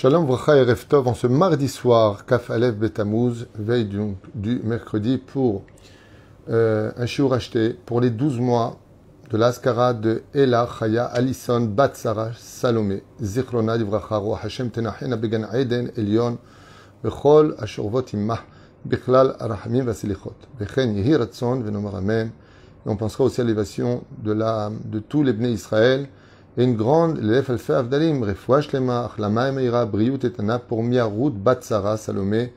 Shalom Vracha et Reftov en ce mardi soir, Kaf Aleph Betamuz, veille du, du mercredi pour euh, un shiur acheté pour les 12 mois de l'Askara de Ela Chaya Alison Batsara Salomé, Zichrona Divracha Roa Hashem Tenachena Began Eden Elion, Bechol Ashurvot Immah, Bichlal Arahamim Vasilichot, Bechen Yehi Ratzon Venomar Amen. Et on pensera aussi à l'élévation de, de tous les Bnei Israël et une grande, l'Elef Alfa Avdalim, Refouach Lema, Achlama Briut Etana, pour Miarout, Batsara, Salomé,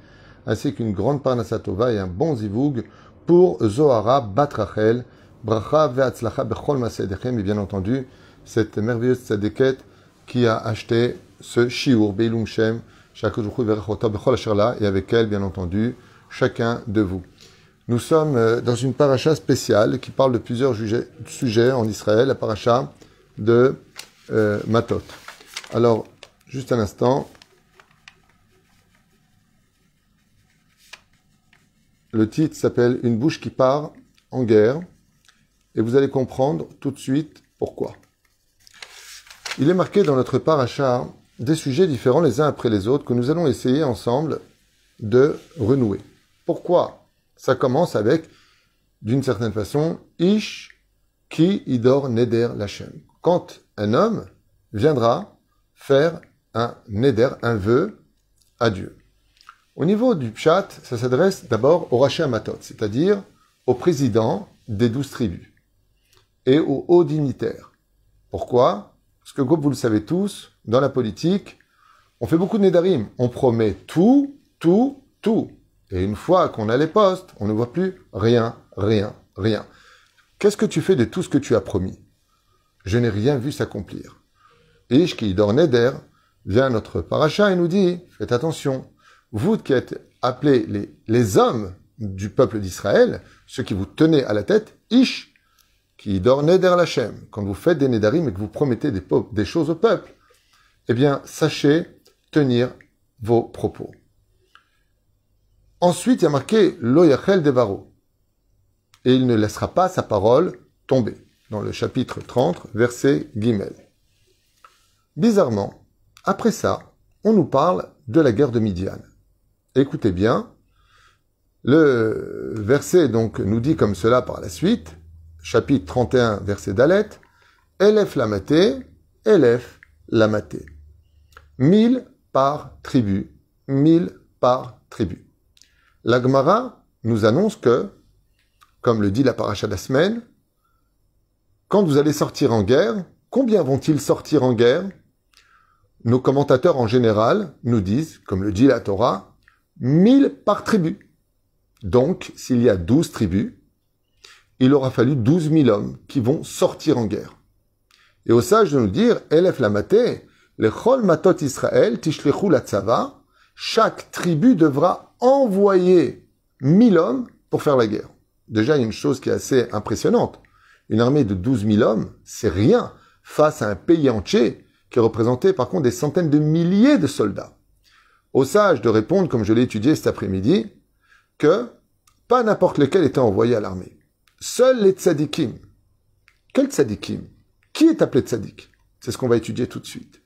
ainsi qu'une grande Parnasatova et un bon Zivoug pour Zohara, Batrachel, Bracha Ve'atzlacha Bechol Masedechem, et bien entendu, cette merveilleuse tzadeket qui a acheté ce Shiur, Beilum Shem, et avec elle, bien entendu, chacun de vous. Nous sommes euh, dans une paracha spéciale qui parle de plusieurs sujets en Israël, la paracha de euh, Matot. Alors, juste un instant. Le titre s'appelle Une bouche qui part en guerre et vous allez comprendre tout de suite pourquoi. Il est marqué dans notre paracha des sujets différents les uns après les autres que nous allons essayer ensemble de renouer. Pourquoi Ça commence avec, d'une certaine façon, Ish qui idor neder lachem quand un homme viendra faire un neder, un vœu à Dieu. Au niveau du pshat, ça s'adresse d'abord au Raché Matot, c'est-à-dire au président des douze tribus et aux hauts dignitaires. Pourquoi? Parce que comme vous le savez tous, dans la politique, on fait beaucoup de nedarim. On promet tout, tout, tout. Et une fois qu'on a les postes, on ne voit plus rien, rien, rien. Qu'est-ce que tu fais de tout ce que tu as promis? Je n'ai rien vu s'accomplir. Ish qui dort Neder vient à notre paracha et nous dit, faites attention, vous qui êtes appelés les, hommes du peuple d'Israël, ceux qui vous tenez à la tête, Ish qui dort Neder Lachem, quand vous faites des Nedarim et que vous promettez des, choses au peuple, eh bien, sachez tenir vos propos. Ensuite, il y a marqué Loyachel Devaro. Et il ne laissera pas sa parole tomber dans le chapitre 30, verset Guimel. Bizarrement, après ça, on nous parle de la guerre de Midian. Écoutez bien, le verset donc nous dit comme cela par la suite, chapitre 31, verset Dalet, Elef Lamaté, Elef Lamaté. Mille par tribu, mille par tribu. L'Agmara nous annonce que, comme le dit la paracha de la quand vous allez sortir en guerre, combien vont-ils sortir en guerre? Nos commentateurs en général nous disent, comme le dit la Torah, 1000 par tribu. Donc, s'il y a 12 tribus, il aura fallu 12 000 hommes qui vont sortir en guerre. Et au sage de nous dire, Elef Lamaté, le Chol Matot Israël, Tishlechu chaque tribu devra envoyer 1000 hommes pour faire la guerre. Déjà, il y a une chose qui est assez impressionnante. Une armée de 12 000 hommes, c'est rien face à un pays entier qui est représenté par contre des centaines de milliers de soldats. Au sage de répondre, comme je l'ai étudié cet après-midi, que pas n'importe lequel était envoyé à l'armée. Seuls les tzadikim. Quel tzadikim? Qui est appelé tzadik? C'est ce qu'on va étudier tout de suite.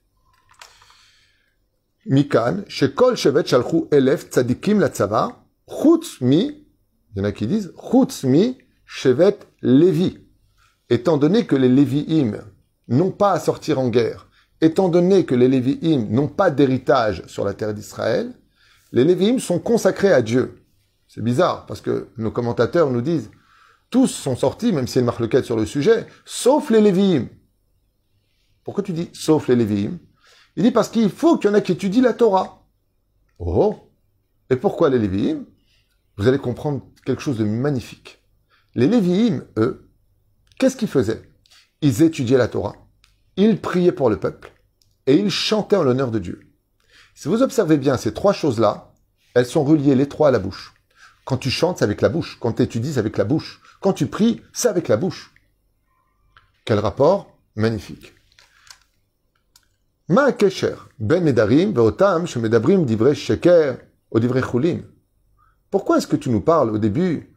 Mikan, Shekol Shevet Shalchu Elef Tzadikim la Tzava, Chutz mi, il y en a qui disent, Chutz Levi étant donné que les Lévi'im n'ont pas à sortir en guerre, étant donné que les Lévi'im n'ont pas d'héritage sur la terre d'Israël, les Lévi'im sont consacrés à Dieu. C'est bizarre, parce que nos commentateurs nous disent, tous sont sortis, même a une marque lequel sur le sujet, sauf les Lévi'im. Pourquoi tu dis sauf les Lévi'im? Il dit parce qu'il faut qu'il y en ait qui étudient la Torah. Oh Et pourquoi les Lévi'im? Vous allez comprendre quelque chose de magnifique. Les Lévi'im, eux, Qu'est-ce qu'ils faisaient? Ils étudiaient la Torah, ils priaient pour le peuple et ils chantaient en l'honneur de Dieu. Si vous observez bien ces trois choses-là, elles sont reliées les trois à la bouche. Quand tu chantes, c'est avec la bouche. Quand tu étudies, c'est avec la bouche. Quand tu pries, c'est avec la bouche. Quel rapport? Magnifique. Ma kesher ben nedarim ve'otam shemedabrim divrei sheker ou divrei chulin. Pourquoi est-ce que tu nous parles au début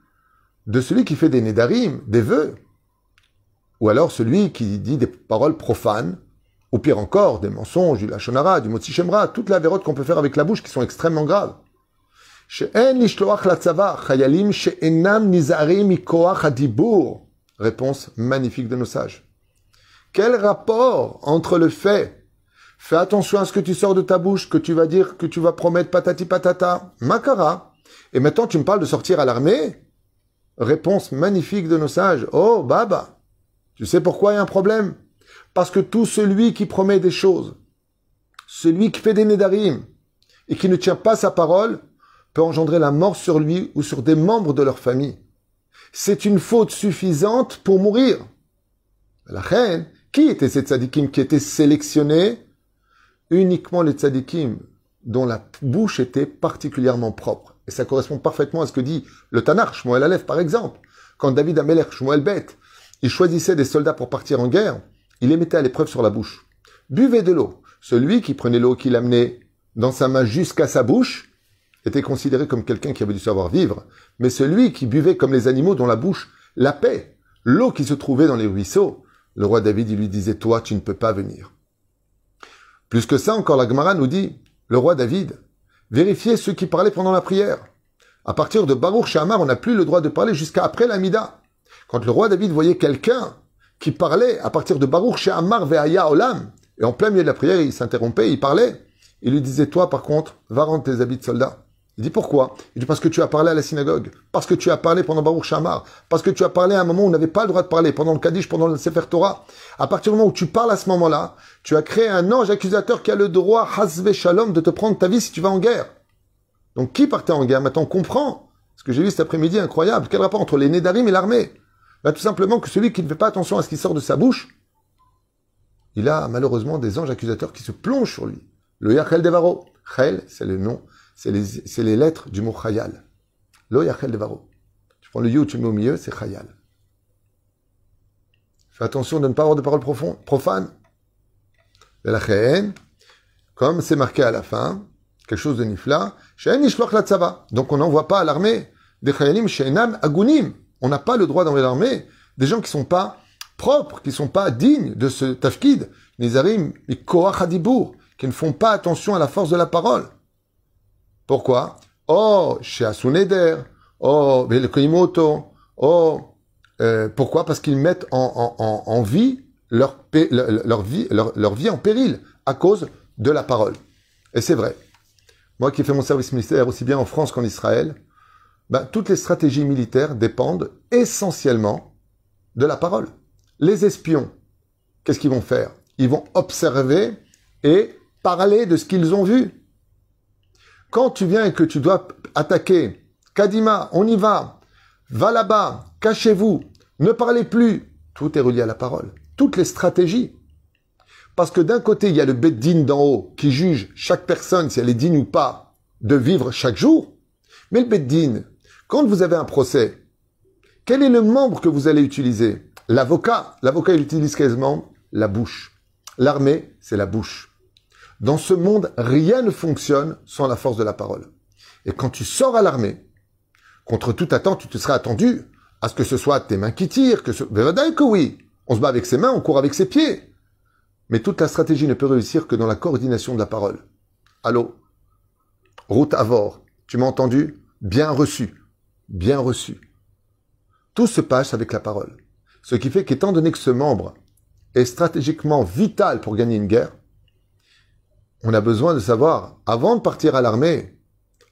de celui qui fait des nedarim, des vœux, ou alors celui qui dit des paroles profanes Ou pire encore, des mensonges, du lachonara, du motzi shemra, toutes les avérotes qu'on peut faire avec la bouche qui sont extrêmement graves. Réponse magnifique de nos sages. Quel rapport entre le fait, fais attention à ce que tu sors de ta bouche, que tu vas dire, que tu vas promettre patati patata, makara, et maintenant tu me parles de sortir à l'armée? Réponse magnifique de nos sages. Oh, Baba, tu sais pourquoi il y a un problème? Parce que tout celui qui promet des choses, celui qui fait des nédarim, et qui ne tient pas sa parole, peut engendrer la mort sur lui ou sur des membres de leur famille. C'est une faute suffisante pour mourir. La reine, qui étaient ces tzadikim qui étaient sélectionnés? Uniquement les tzadikim dont la bouche était particulièrement propre. Et ça correspond parfaitement à ce que dit le Tanakh, Shmuel Aleph par exemple. Quand David Ameler, Shmuel Bet, il choisissait des soldats pour partir en guerre, il les mettait à l'épreuve sur la bouche. Buvez de l'eau. Celui qui prenait l'eau qu'il amenait dans sa main jusqu'à sa bouche était considéré comme quelqu'un qui avait du savoir-vivre. Mais celui qui buvait comme les animaux dont la bouche la paix, l'eau qui se trouvait dans les ruisseaux, le roi David, lui disait, toi, tu ne peux pas venir. Plus que ça, encore la Gemara nous dit, le roi David, vérifiez ceux qui parlaient pendant la prière. À partir de Baruch Shamar, on n'a plus le droit de parler jusqu'à après l'Amida. Quand le roi David voyait quelqu'un qui parlait à partir de Baruch Shamar Ve'aya Olam, et en plein milieu de la prière, il s'interrompait, il parlait, il lui disait, toi, par contre, va rendre tes habits de soldat. Il dit pourquoi? Il dit parce que tu as parlé à la synagogue, parce que tu as parlé pendant Baruch Shamar, parce que tu as parlé à un moment où on n'avait pas le droit de parler, pendant le Kaddish, pendant le Sefer Torah. À partir du moment où tu parles à ce moment-là, tu as créé un ange accusateur qui a le droit, Hasve Shalom, de te prendre ta vie si tu vas en guerre. Donc qui partait en guerre? Maintenant on comprend ce que j'ai vu cet après-midi, incroyable. Quel rapport entre les Nédarim et l'armée? Bah, Tout simplement que celui qui ne fait pas attention à ce qui sort de sa bouche, il a malheureusement des anges accusateurs qui se plongent sur lui. Le Yachel Devaro. Chel, c'est le nom c'est les, les, lettres du mot Chayal. Lo Yachel Devaro. Tu prends le You, tu mets au milieu, c'est Chayal. Fais attention de ne pas avoir de paroles profanes. La comme c'est marqué à la fin, quelque chose de nifla, donc on n'envoie pas à l'armée des chayalim she'enam agunim. On n'a pas le droit d'envoyer à l'armée des gens qui sont pas propres, qui sont pas dignes de ce tafkid, nizarim, qui ne font pas attention à la force de la parole. Pourquoi? Oh, chez oh, Velkoimoto, oh, euh, pourquoi? Parce qu'ils mettent en, en, en, vie leur, leur, vie, leur, leur, vie en péril à cause de la parole. Et c'est vrai. Moi qui fais mon service militaire aussi bien en France qu'en Israël, ben, toutes les stratégies militaires dépendent essentiellement de la parole. Les espions, qu'est-ce qu'ils vont faire? Ils vont observer et parler de ce qu'ils ont vu. Quand tu viens et que tu dois attaquer, Kadima, on y va, va là-bas, cachez-vous, ne parlez plus, tout est relié à la parole. Toutes les stratégies. Parce que d'un côté, il y a le Beddin d'en haut qui juge chaque personne si elle est digne ou pas de vivre chaque jour. Mais le Beddin, quand vous avez un procès, quel est le membre que vous allez utiliser? L'avocat. L'avocat, il utilise quasiment la bouche. L'armée, c'est la bouche. Dans ce monde, rien ne fonctionne sans la force de la parole. Et quand tu sors à l'armée, contre toute attente, tu te serais attendu à ce que ce soit tes mains qui tirent, que ce... que oui. On se bat avec ses mains, on court avec ses pieds. Mais toute la stratégie ne peut réussir que dans la coordination de la parole. Allô? Route Avor, tu m'as entendu? Bien reçu. Bien reçu. Tout se passe avec la parole. Ce qui fait qu'étant donné que ce membre est stratégiquement vital pour gagner une guerre, on a besoin de savoir, avant de partir à l'armée,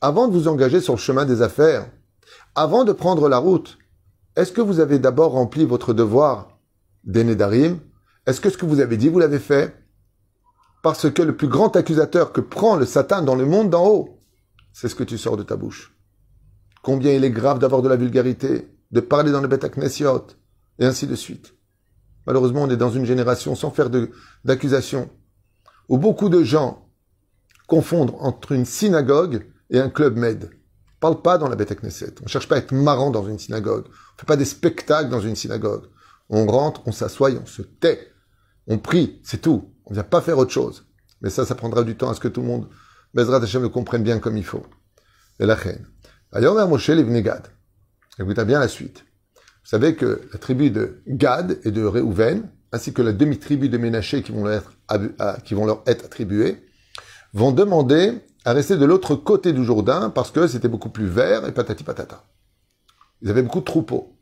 avant de vous engager sur le chemin des affaires, avant de prendre la route, est-ce que vous avez d'abord rempli votre devoir d'Enedarim Est-ce que ce que vous avez dit, vous l'avez fait? Parce que le plus grand accusateur que prend le Satan dans le monde d'en haut, c'est ce que tu sors de ta bouche. Combien il est grave d'avoir de la vulgarité, de parler dans le bêta et ainsi de suite. Malheureusement, on est dans une génération sans faire d'accusation où beaucoup de gens confondent entre une synagogue et un club med. On parle pas dans la Beth Knesset. On cherche pas à être marrant dans une synagogue. On fait pas des spectacles dans une synagogue. On rentre, on s'assoit on se tait. On prie, c'est tout. On vient pas faire autre chose. Mais ça, ça prendra du temps à ce que tout le monde, Bezrat Hashem, le comprenne bien comme il faut. Et la reine. Va Moshe Gad. Écoutez bien la suite. Vous savez que la tribu de Gad et de Reuven, ainsi que la demi-tribu de Ménaché qui vont être qui vont leur être attribuées, vont demander à rester de l'autre côté du Jourdain parce que c'était beaucoup plus vert et patati patata. Ils avaient beaucoup de troupeaux.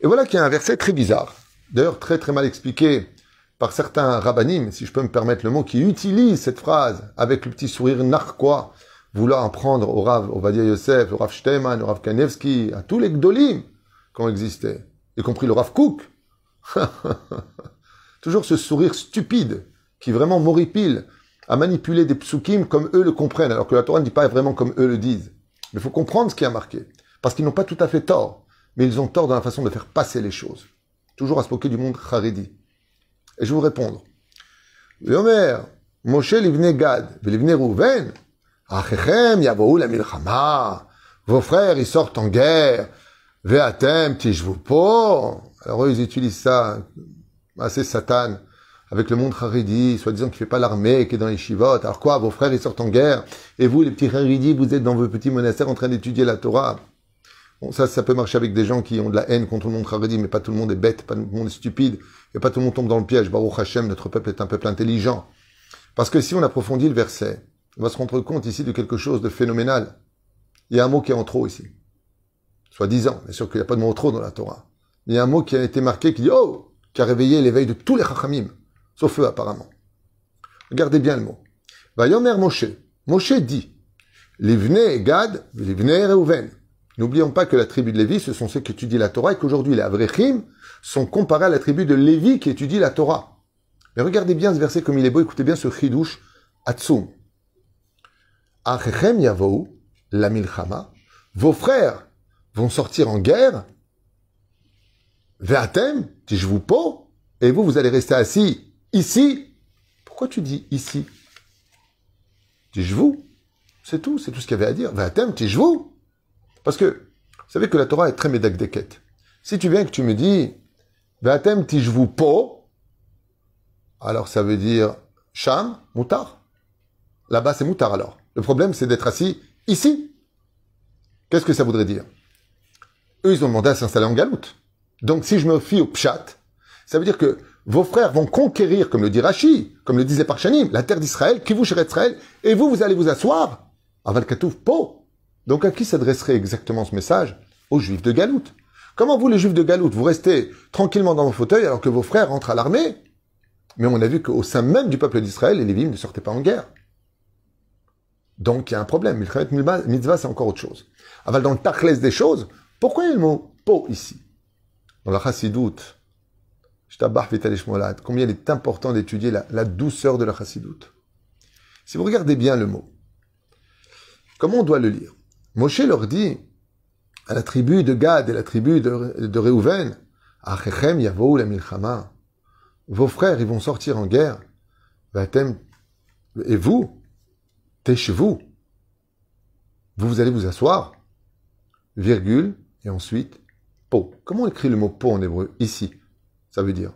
Et voilà qu'il y a un verset très bizarre, d'ailleurs très très mal expliqué par certains rabbinim, si je peux me permettre le mot, qui utilisent cette phrase avec le petit sourire narquois, vouloir en prendre au Rav Ovadia Yosef, au Rav Shteman, au Rav Kanevski, à tous les gdolim qui ont existé, y compris le Rav Kook. Toujours ce sourire stupide qui vraiment m'horripile à manipuler des psukim comme eux le comprennent, alors que la Torah ne dit pas vraiment comme eux le disent. Mais il faut comprendre ce qui a marqué, parce qu'ils n'ont pas tout à fait tort, mais ils ont tort dans la façon de faire passer les choses. Toujours à se moquer du monde Haredi. Et je vais vous répondre. Moshe livne Gad, Rouven, milchama. Vos frères, ils sortent en guerre. Ve'atem. Alors eux, ils utilisent ça, assez satan, avec le monde Haridi, soi-disant qui fait pas l'armée, qui est dans les chivotes. Alors quoi, vos frères, ils sortent en guerre. Et vous, les petits Haridi, vous êtes dans vos petits monastères en train d'étudier la Torah. Bon, ça, ça peut marcher avec des gens qui ont de la haine contre le monde Haredi, mais pas tout le monde est bête, pas tout le monde est stupide, et pas tout le monde tombe dans le piège. Baruch Hashem, notre peuple est un peuple intelligent. Parce que si on approfondit le verset, on va se rendre compte ici de quelque chose de phénoménal. Il y a un mot qui est en trop ici. Soit disant, bien sûr qu'il n'y a pas de mot en trop dans la Torah. Il y a un mot qui a été marqué qui dit Oh qui a réveillé l'éveil de tous les chachamim, sauf eux apparemment. Regardez bien le mot. Vayomer Moshe. Moshe dit Livne Gad, Livne Reuven. N'oublions pas que la tribu de Lévi, ce sont ceux qui étudient la Torah et qu'aujourd'hui les Avrechim sont comparés à la tribu de Lévi qui étudie la Torah. Mais regardez bien ce verset comme il est beau, écoutez bien ce chidouche Atsum. Achechem yavou, la milchama. Vos frères vont sortir en guerre. Ve'atem, vous po. Et vous, vous allez rester assis ici. Pourquoi tu dis ici? Vous C'est tout, c'est tout ce qu'il y avait à dire. Ve'atem, vous parce que, vous savez que la Torah est très médagdeket. Si tu viens et que tu me dis, Vatem tijvu po, alors ça veut dire sham, moutar. Là-bas, c'est moutar alors. Le problème, c'est d'être assis ici. Qu'est-ce que ça voudrait dire? Eux, ils ont demandé à s'installer en galoute. Donc, si je me fie au pshat, ça veut dire que vos frères vont conquérir, comme le dit Rashi, comme le disait Parchanim, la terre d'Israël, qui vous Israël, et vous, vous allez vous asseoir à Valkatouf po. Donc à qui s'adresserait exactement ce message Aux juifs de Galoute. Comment vous, les juifs de Galoute, vous restez tranquillement dans vos fauteuils alors que vos frères rentrent à l'armée Mais on a vu qu'au sein même du peuple d'Israël, les Lévites ne sortaient pas en guerre. Donc il y a un problème. Mitzvah, c'est encore autre chose. Aval, dans le tachlès des choses, pourquoi il y a le mot po ici? Dans la chassidoute, combien il est important d'étudier la, la, douceur de la chassidoute? Si vous regardez bien le mot, comment on doit le lire? Moshe leur dit à la tribu de Gad et la tribu de, de Reuven, Achechem yavou la. Vos frères, ils vont sortir en guerre. Et vous, vous Vous, vous allez vous asseoir. Virgule, et ensuite, po. Comment on écrit le mot po en hébreu Ici. Ça veut dire?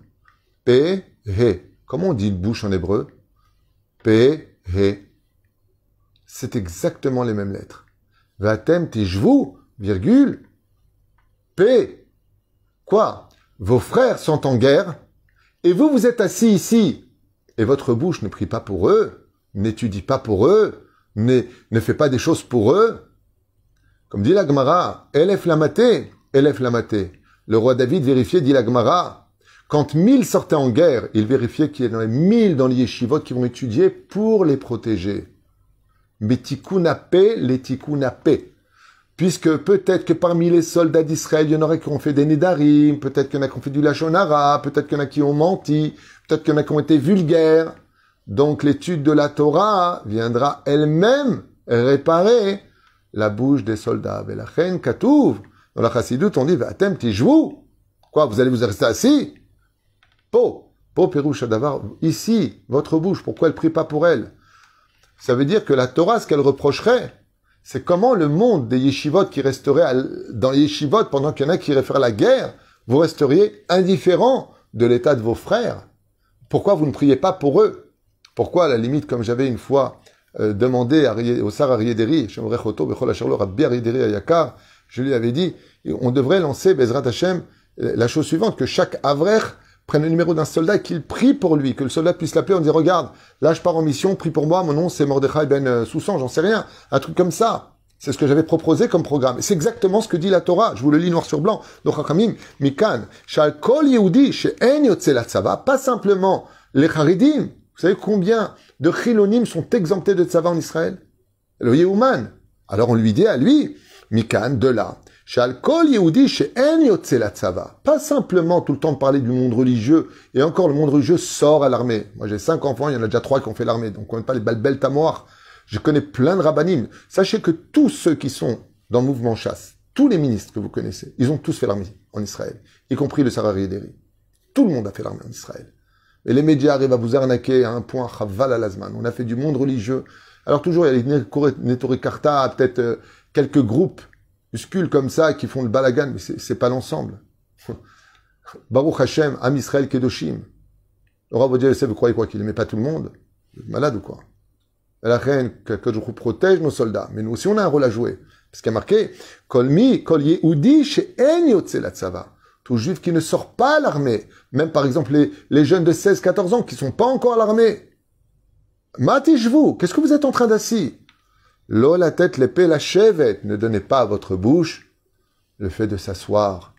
P, He. Comment on dit une bouche en hébreu? P, He. C'est exactement les mêmes lettres. Vatem tijvu, virgule, P. Quoi? Vos frères sont en guerre, et vous, vous êtes assis ici, et votre bouche ne prie pas pour eux, n'étudie pas pour eux, ne, ne fait pas des choses pour eux. Comme dit la Gemara, Elef Lamaté, Elef Lamaté. Le roi David vérifiait, dit la Gemara, quand mille sortaient en guerre, il vérifiait qu'il y en avait mille dans les yeshivot qui vont étudier pour les protéger. Metikunape, les tikunape. Puisque peut-être que parmi les soldats d'Israël, il y en aurait qui ont fait des Nédarim, peut-être qu'il y en a qui ont fait du Lachonara, peut-être qu'il y en a qui ont menti, peut-être qu'il y en a qui ont été vulgaires. Donc l'étude de la Torah viendra elle-même réparer la bouche des soldats. la reine Katouv, dans la Chassidut, on dit, Vatem tijvou. Quoi, vous allez vous rester assis? Po, po perouche d'avoir ici, votre bouche, pourquoi elle prie pas pour elle? Ça veut dire que la Torah, ce qu'elle reprocherait, c'est comment le monde des yeshivot qui resterait dans les yeshivot pendant qu'il y en a qui iraient faire la guerre, vous resteriez indifférent de l'état de vos frères. Pourquoi vous ne priez pas pour eux? Pourquoi, à la limite, comme j'avais une fois euh, demandé à, au Sar Ariederi, je lui avais dit, on devrait lancer Bezrat Hashem la chose suivante, que chaque Avrech prenne le numéro d'un soldat et qu'il prie pour lui, que le soldat puisse l'appeler en disant regarde, là je pars en mission, prie pour moi, mon nom c'est Mordechai ben euh, Soussan, j'en sais rien, un truc comme ça. C'est ce que j'avais proposé comme programme. Et c'est exactement ce que dit la Torah. Je vous le lis noir sur blanc. Mikan, Shal Kol Yehudi, pas simplement les Haridim. Vous savez combien de Chilonim sont exemptés de Tzava en Israël? Le Yehuman. Alors on lui dit à lui, Mikan, de là, pas simplement tout le temps parler du monde religieux, et encore le monde religieux sort à l'armée. Moi j'ai cinq enfants, il y en a déjà trois qui ont fait l'armée, donc on ne pas les balbel tamoir. Je connais plein de rabbinim. Sachez que tous ceux qui sont dans le mouvement chasse, tous les ministres que vous connaissez, ils ont tous fait l'armée en Israël, y compris le Sarari Deri. Tout le monde a fait l'armée en Israël. Et les médias arrivent à vous arnaquer à un point, chaval à l'azman. On a fait du monde religieux. Alors toujours, il y a les Netori Karta, peut-être euh, quelques groupes muscules comme ça qui font le balagan, mais c'est pas l'ensemble. Baruch Hashem, Am Israël Kedoshim. Le Rav vous croyez quoi Qu'il n'aimait pas tout le monde? Malade ou quoi? La reine, que, je vous protège nos soldats. Mais nous aussi, on a un rôle à jouer. Parce qu'il y a marqué, Kolmi, Kol Yehudi, Tzava. Tout juif qui ne sort pas à l'armée. Même par exemple les, jeunes de 16, 14 ans qui sont pas encore à l'armée. Matishvu, qu'est-ce que vous êtes en train d'assis? L'eau, la tête, l'épée, la chevet. Ne donnez pas à votre bouche le fait de s'asseoir.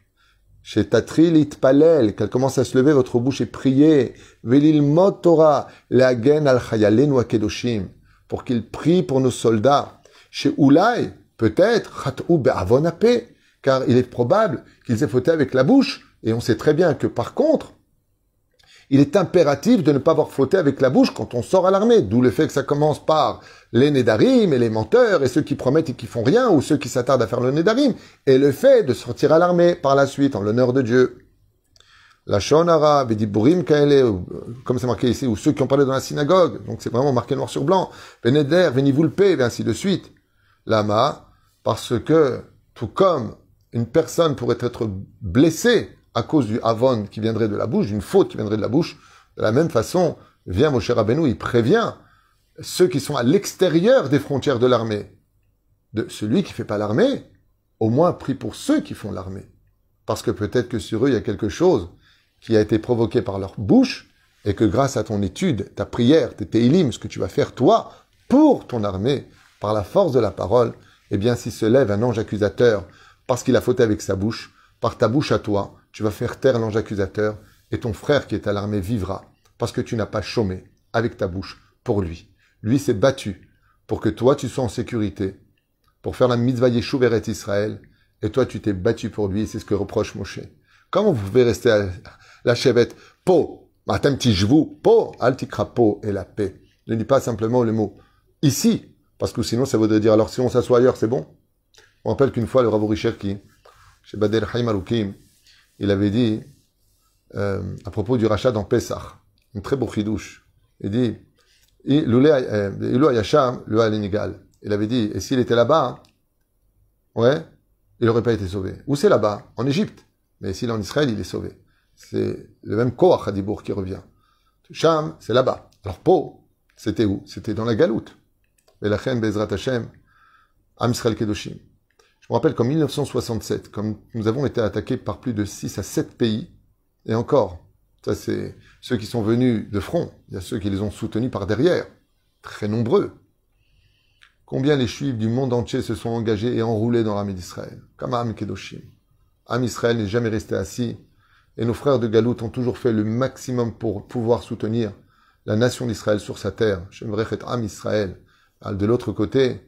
Chez Tatrilit Palel, qu'elle commence à se lever, votre bouche et prier. Velil Torah, leagen al chayalenu kedoshim, pour qu'il prie pour nos soldats. Chez Oulai, peut-être, chatou be'avonape, car il est probable qu'ils aient fauté avec la bouche. Et on sait très bien que par contre, il est impératif de ne pas avoir fauté avec la bouche quand on sort à l'armée. D'où le fait que ça commence par les nédarim et les menteurs et ceux qui promettent et qui font rien ou ceux qui s'attardent à faire le nédarim. Et le fait de sortir à l'armée par la suite en l'honneur de Dieu. La shonara, bourim kaele, comme c'est marqué ici, ou ceux qui ont parlé dans la synagogue. Donc c'est vraiment marqué noir sur blanc. Beneder, venivulpe, et ainsi de suite. Lama, parce que, tout comme une personne pourrait être blessée à cause du avon qui viendrait de la bouche, d'une faute qui viendrait de la bouche, de la même façon, vient Moshe Rabbeinu, il prévient ceux qui sont à l'extérieur des frontières de l'armée. De celui qui fait pas l'armée, au moins prie pour ceux qui font l'armée. Parce que peut-être que sur eux, il y a quelque chose qui a été provoqué par leur bouche, et que grâce à ton étude, ta prière, tes télim, ce que tu vas faire toi, pour ton armée, par la force de la parole, eh bien, s'il se lève un ange accusateur, parce qu'il a fauté avec sa bouche, par ta bouche à toi, tu vas faire taire l'ange accusateur et ton frère qui est à l'armée vivra parce que tu n'as pas chômé avec ta bouche pour lui. Lui s'est battu pour que toi tu sois en sécurité, pour faire la mitzvah Yeshuveret Israël, et toi tu t'es battu pour lui, c'est ce que reproche Moshe. Comment vous pouvez rester à la chevette? Po, matin petit jevou, Po, altikra po et la paix. Ne dis pas simplement le mot ici, parce que sinon ça voudrait dire alors si on s'assoit ailleurs, c'est bon? On rappelle qu'une fois le Rav qui, chez Badel Haïm il avait dit, euh, à propos du rachat dans Pessah, une très beau chidouche. Il dit, euh, il avait dit, et s'il était là-bas, ouais, il n'aurait pas été sauvé. Où c'est là-bas? En Égypte. Mais s'il est en Israël, il est sauvé. C'est le même Koach Hadibour qui revient. Sham, c'est là-bas. Alors Po, c'était où? C'était dans la galoute. Et la Bezrat Hashem, Am Israël Kedoshim. Me rappelle qu'en 1967, comme nous avons été attaqués par plus de 6 à 7 pays, et encore, ça c'est ceux qui sont venus de front, il y a ceux qui les ont soutenus par derrière, très nombreux. Combien les juifs du monde entier se sont engagés et enroulés dans l'armée d'Israël, comme Am Kedoshim. Am Israël n'est jamais resté assis, et nos frères de Galout ont toujours fait le maximum pour pouvoir soutenir la nation d'Israël sur sa terre. Être Am Israël. De l'autre côté,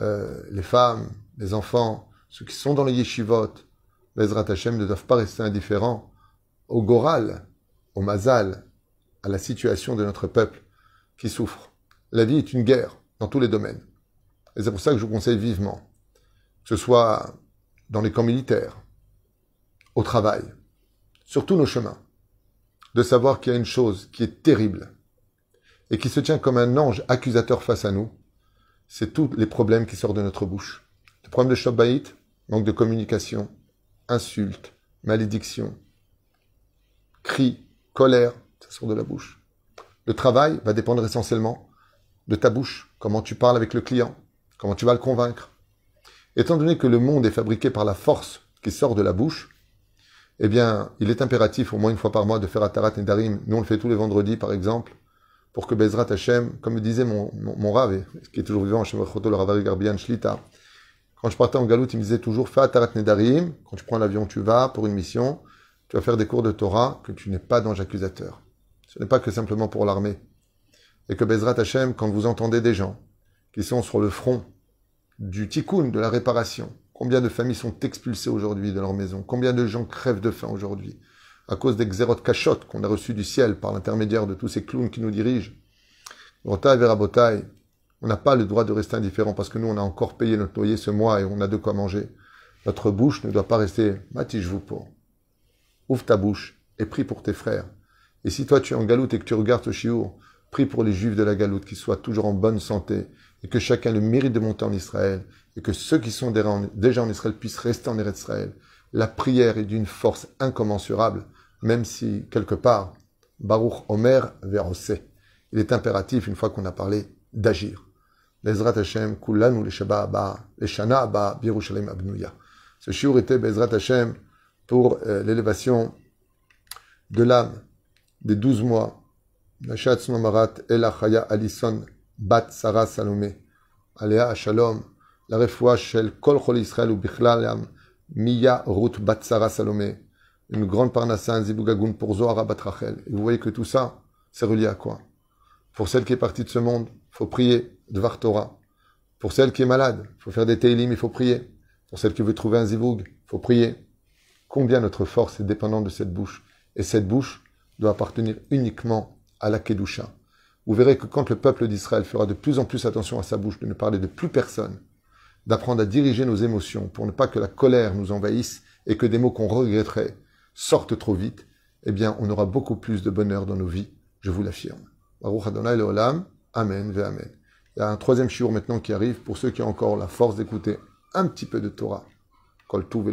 euh, les femmes, les enfants, ceux qui sont dans les yeshivot, les Hashem ne doivent pas rester indifférents au goral, au mazal, à la situation de notre peuple qui souffre. La vie est une guerre dans tous les domaines. Et c'est pour ça que je vous conseille vivement, que ce soit dans les camps militaires, au travail, sur tous nos chemins, de savoir qu'il y a une chose qui est terrible et qui se tient comme un ange accusateur face à nous, c'est tous les problèmes qui sortent de notre bouche. Problème de Shabbat, manque de communication, insultes, malédictions, cris, colère, ça sort de la bouche. Le travail va dépendre essentiellement de ta bouche, comment tu parles avec le client, comment tu vas le convaincre. Étant donné que le monde est fabriqué par la force qui sort de la bouche, eh bien, il est impératif au moins une fois par mois de faire Atarat Nedarim. Nous, on le fait tous les vendredis, par exemple, pour que Bezrat Hashem, comme me disait mon, mon, qui est toujours vivant, Hashem le Ravari Garbian Shlita, quand je partais en galoute, il me disait toujours, fais Atarat Nedarim, quand tu prends l'avion, tu vas pour une mission, tu vas faire des cours de Torah, que tu n'es pas d'ange accusateur. Ce n'est pas que simplement pour l'armée. Et que Bezrat Hashem, quand vous entendez des gens qui sont sur le front du tikkun, de la réparation, Combien de familles sont expulsées aujourd'hui de leur maison? Combien de gens crèvent de faim aujourd'hui? À cause des xérot cachottes qu'on a reçus du ciel par l'intermédiaire de tous ces clowns qui nous dirigent. Rotaï on n'a pas le droit de rester indifférent parce que nous, on a encore payé notre loyer ce mois et on a de quoi manger. Notre bouche ne doit pas rester Mati, je vous pour. Ouvre ta bouche et prie pour tes frères. Et si toi tu es en galoute et que tu regardes ce chiour, prie pour les juifs de la galoute qui soient toujours en bonne santé et que chacun le mérite de monter en Israël et que ceux qui sont déjà en Israël puissent rester en Israël. La prière est d'une force incommensurable, même si, quelque part, Baruch Omer Verosé. Il est impératif, une fois qu'on a parlé, d'agir. Bezrat Hashem, Kulanu, les Shabbat Abba, les Shana Abba, Birushalim Abnouya. Ce shiur était Bezrat Hashem pour euh, l'élévation de l'âme des douze mois. Nashat Mamarat El Achaya Alison Bat Sarah Salomé. Aléa Shalom la refoua shel kol chol Israël ou bichlalam miya rout batsara salomé, une grande parnassa, un zibougagoun pour Zohara batrachel. Et vous voyez que tout ça, c'est relié à quoi? Pour celle qui est partie de ce monde, faut prier, Dvar Torah. Pour celle qui est malade, faut faire des teilim, il faut prier. Pour celle qui veut trouver un ziboug, il faut prier. Combien notre force est dépendante de cette bouche? Et cette bouche doit appartenir uniquement à la Kedusha. Vous verrez que quand le peuple d'Israël fera de plus en plus attention à sa bouche, de ne parler de plus personne, d'apprendre à diriger nos émotions pour ne pas que la colère nous envahisse et que des mots qu'on regretterait sortent trop vite, eh bien, on aura beaucoup plus de bonheur dans nos vies, je vous l'affirme. Amen, Amen. Il y a un troisième shiur maintenant qui arrive pour ceux qui ont encore la force d'écouter un petit peu de Torah. Kol Tuv